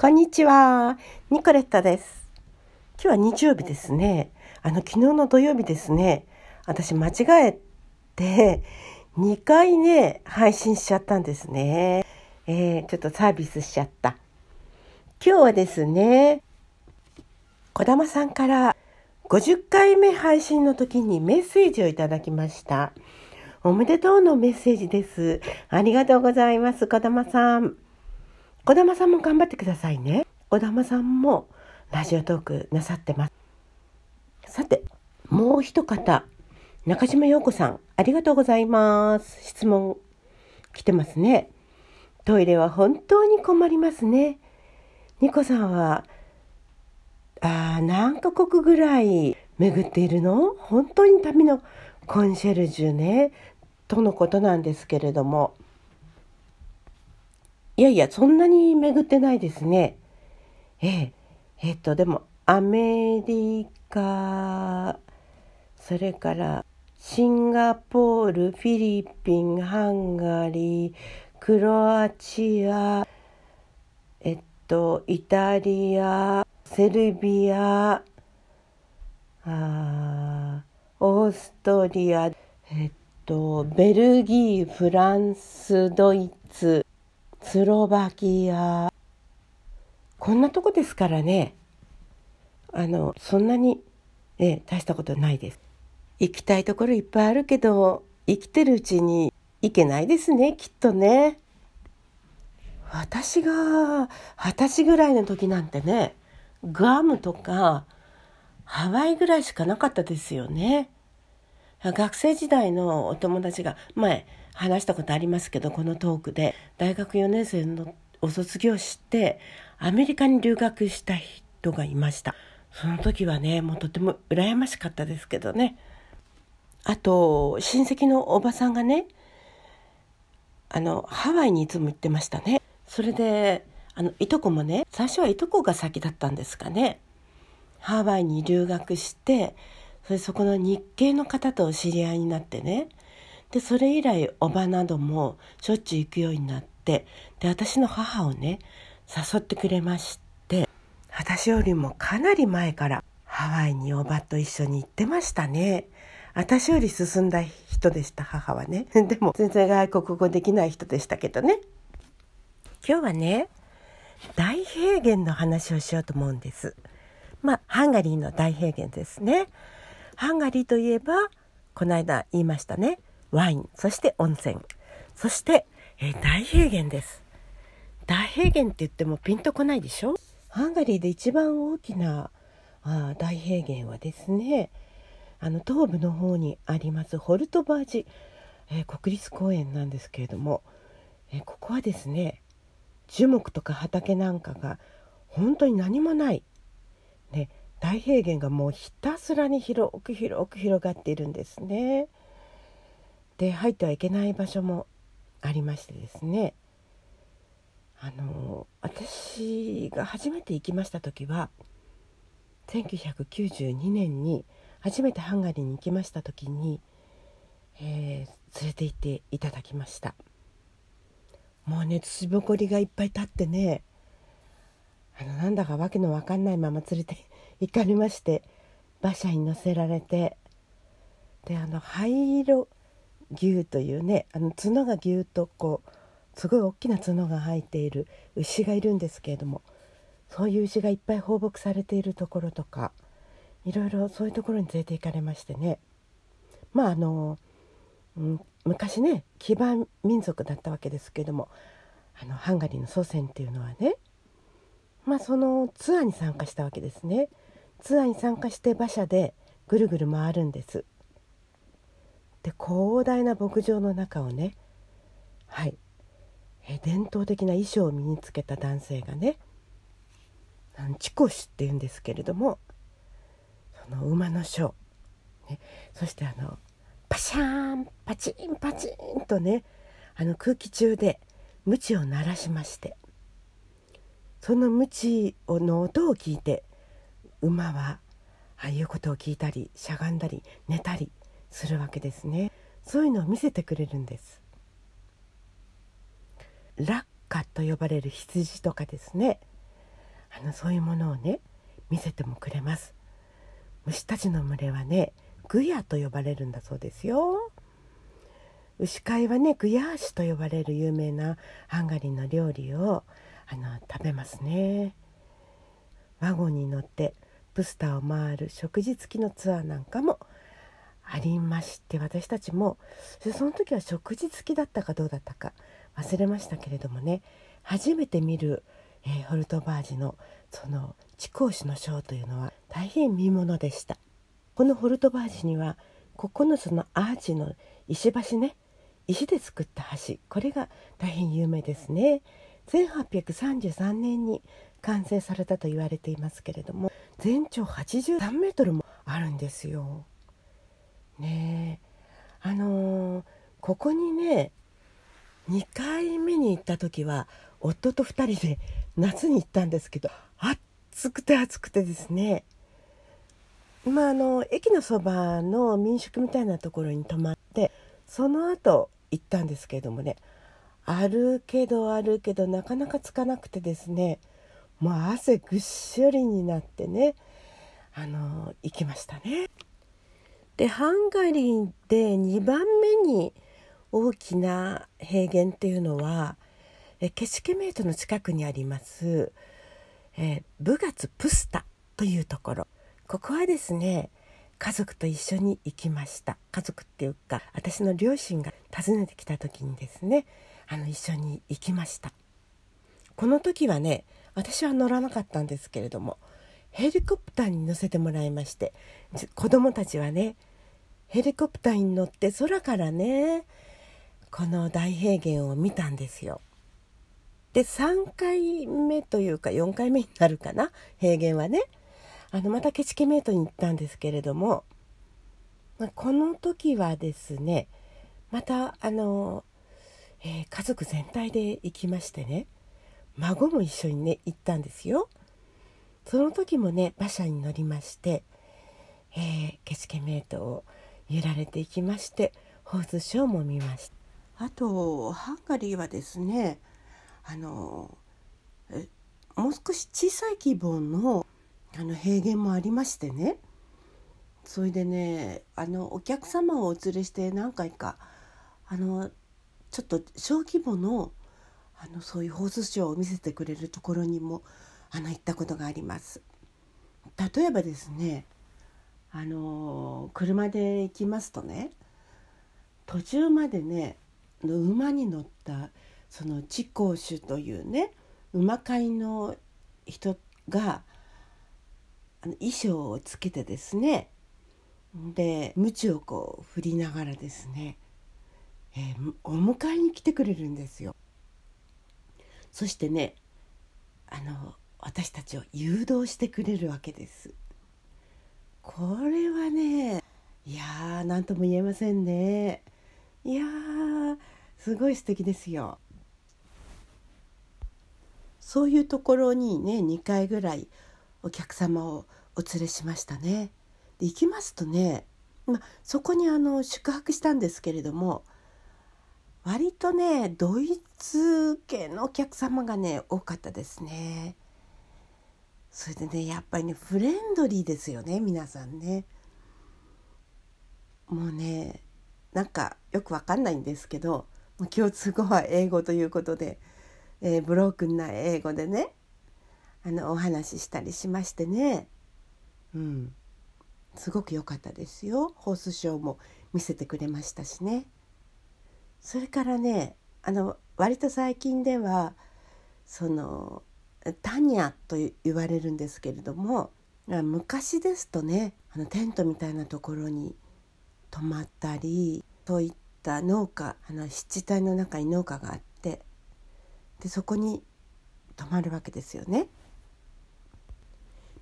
こんにちは。ニコレットです。今日は日曜日ですね。あの、昨日の土曜日ですね。私間違えて、2回ね、配信しちゃったんですね。えー、ちょっとサービスしちゃった。今日はですね、小玉さんから50回目配信の時にメッセージをいただきました。おめでとうのメッセージです。ありがとうございます、小玉さん。小玉さんも頑張ってくださいね。小玉さんもラジオトークなさってます。さて、もう一方、中島陽子さん、ありがとうございます。質問来てますね。トイレは本当に困りますね。ニコさんは、あ何カ国ぐらい巡っているの？本当に旅のコンシェルジュね、とのことなんですけれども。いやいや、そんなに巡ってないですね。ええ、えっと、でも、アメリカ、それから、シンガポール、フィリピン、ハンガリー、クロアチア、えっと、イタリア、セルビア、あオーストリア、えっと、ベルギー、フランス、ドイツ、スロバキアこんなとこですからね。あのそんなに、え大したことないです。行きたいところいっぱいあるけど生きてるうちに行けないですねきっとね。私が二十歳ぐらいの時なんてねグアムとかハワイぐらいしかなかったですよね。学生時代のお友達が前話したことありますけどこのトークで。大学4年生のお卒業してアメリカに留学した人がいました。その時はねもうとても羨ましかったですけどね。あと親戚のおばさんがねあのハワイにいつも行ってましたね。それであのいとこもね最初はいとこが先だったんですかね。ハワイに留学してそれそこの日系の方と知り合いになってねでそれ以来おばなどもしょっちゅう行くようになってで私の母をね誘ってくれまして私よりもかなり前からハワイにおばと一緒に行ってましたね。私より進んだ人でした母はね。でも全然外国語できない人でしたけどね。今日はね大平原の話をしようと思うんです。まあハンガリーの大平原ですね。ハンガリーといえばこの間言いましたね。ワイン、そして温泉、そして、えー、大平原です。大平原って言ってもピンとこないでしょ？ハンガリーで一番大きなあ大平原はですね、あの東部の方にありますホルトバージ、えー、国立公園なんですけれども、えー、ここはですね樹木とか畑なんかが本当に何もない、ね、大平原がもうひたすらに広く広く広がっているんですね。で入ってはいけない場所もありましてですね。あの私が初めて行きました時は1992年に初めてハンガリーに行きました時に、えー、連れて行っていただきました。もうね土ぼこりがいっぱい立ってねあのなんだかわけのわかんないまま連れて行かれまして馬車に乗せられてであの灰色牛というねあの角がぎゅっとこうすごい大きな角が生えている牛がいるんですけれどもそういう牛がいっぱい放牧されているところとかいろいろそういうところに連れて行かれましてねまああの、うん、昔ね基盤民族だったわけですけれどもあのハンガリーの祖先っていうのはねまあそのツアーに参加したわけですね。ツアーに参加して馬車でぐるぐる回るんです。で広大な牧場の中をねはい。え伝統的な衣装を身につけた男性がねチコシっていうんですけれどもその馬のショー、ね、そしてあのパシャーンパチンパチンとねあの空気中で鞭を鳴らしましてその鞭の音を聞いて馬はああいうことを聞いたりしゃがんだり寝たりするわけですね。そういうのを見せてくれるんです。ラッカと呼ばれる羊とかですね。あのそういうものをね見せてもくれます。虫たちの群れはねグヤと呼ばれるんだそうですよ。牛飼いはねグヤーシと呼ばれる有名なハンガリーの料理をあの食べますね。ワゴンに乗ってプスターを回る食事付きのツアーなんかもありまして私たちもその時は食事付きだったかどうだったか忘れましたけれどもね初めて見る、えー、ホルトバージのその地高子のショーというのは大変見ものでしたこのホルトバージには9つのアーチの石橋ね石で作った橋これが大変有名ですね1833年に完成されたと言われていますけれども全長83メートルもあるんですよ。ねあのー、ここにね2回目に行った時は夫と2人で夏に行ったんですけど暑くて暑くてですねまああの駅のそばの民宿みたいなところに泊まってその後行ったんですけれどもねあるけどあるけどなかなかつかなくてですねもう汗ぐっしょりになってねあの行きましたね。でハンガリーで2番目に大きな平原っていうのはえケシケメートの近くにありますえブガツプスタというところ。ここはですね家族と一緒に行きました。家族っていうか私の両親が訪ねてきた時にですねあの一緒に行きました。この時はね私は乗らなかったんですけれどもヘリコプターに乗せてもらいまして子供たちはねヘリコプターに乗って空からねこの大平原を見たんですよ。で3回目というか4回目になるかな平原はねあのまたケチケメートに行ったんですけれども、まあ、この時はですねまたあの、えー、家族全体で行きましてね孫も一緒にね行ったんですよ。その時もね馬車に乗りまして、えー、ケチケメートを揺られていきましてホースショーも見ましたあとハンガリーはですねあのもう少し小さい規模のあの平原もありましてねそれでねあのお客様をお連れして何回かあのちょっと小規模のあのそういうホースショーを見せてくれるところにもあの行ったことがあります。例えばですねあの車で行きますとね途中までね馬に乗ったその地公主というね馬飼いの人が衣装をつけてですねで鞭をこう振りながらですね、えー、お迎えに来てくれるんですよ。そしてねあの私たちを誘導してくれるわけです。これはねいやー何とも言えませんね。いやーすごい素敵ですよ。そういうところにね2回ぐらいお客様をお連れしましたね。で行きますとね、まそこにあの宿泊したんですけれども割とねドイツ系のお客様がね多かったですね。それでねやっぱりねフレンドリーですよね皆さんね。もうねなんかよくわかんないんですけど共通語は英語ということで、えー、ブロークンな英語でねあのお話ししたりしましてね。うん。すごく良かったですよ。ホースショーも見せてくれましたしね。それからねあの割と最近ではそのタニャと言われるんですけれども昔ですとねあのテントみたいなところに泊まったりそういった農家あの湿地帯の中に農家があってでそこに泊まるわけですよね。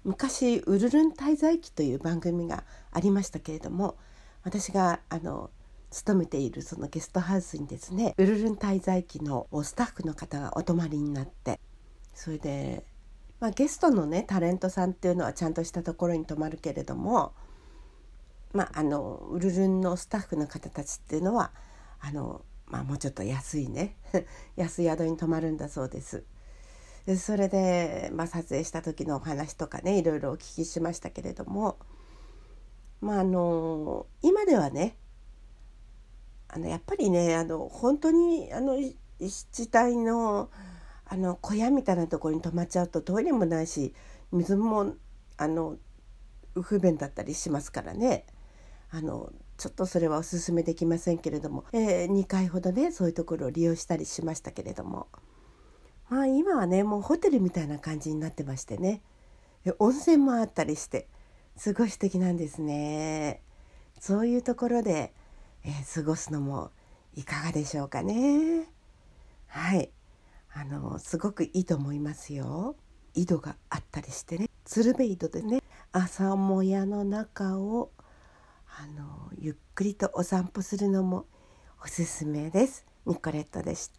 昔「ウルルン滞在記」という番組がありましたけれども私があの勤めているそのゲストハウスにですねウルルン滞在記のスタッフの方がお泊まりになってそれで、まあ、ゲストのねタレントさんっていうのはちゃんとしたところに泊まるけれども、まあ、あのウルルンのスタッフの方たちっていうのはあの、まあ、もうちょっと安いね 安い宿に泊まるんだそうです。でそれで、まあ、撮影した時のお話とかねいろいろお聞きしましたけれどもまああの今ではねあのやっぱりねあの本当にあの湿地帯のあの小屋みたいなところに泊まっちゃうとトイレもないし水もあの不便だったりしますからね。あのちょっとそれはおすすめできませんけれども、えー、2回ほどねそういうところを利用したりしましたけれども。まあ今はねもうホテルみたいな感じになってましてね。温泉もあったりしてすごい素敵なんですね。そういうところで、えー、過ごすのもいかがでしょうかね。はい。あのすごくいいと思いますよ井戸があったりしてね鶴瓶井戸でね朝もやの中をあのゆっくりとお散歩するのもおすすめです。ニコレットでした。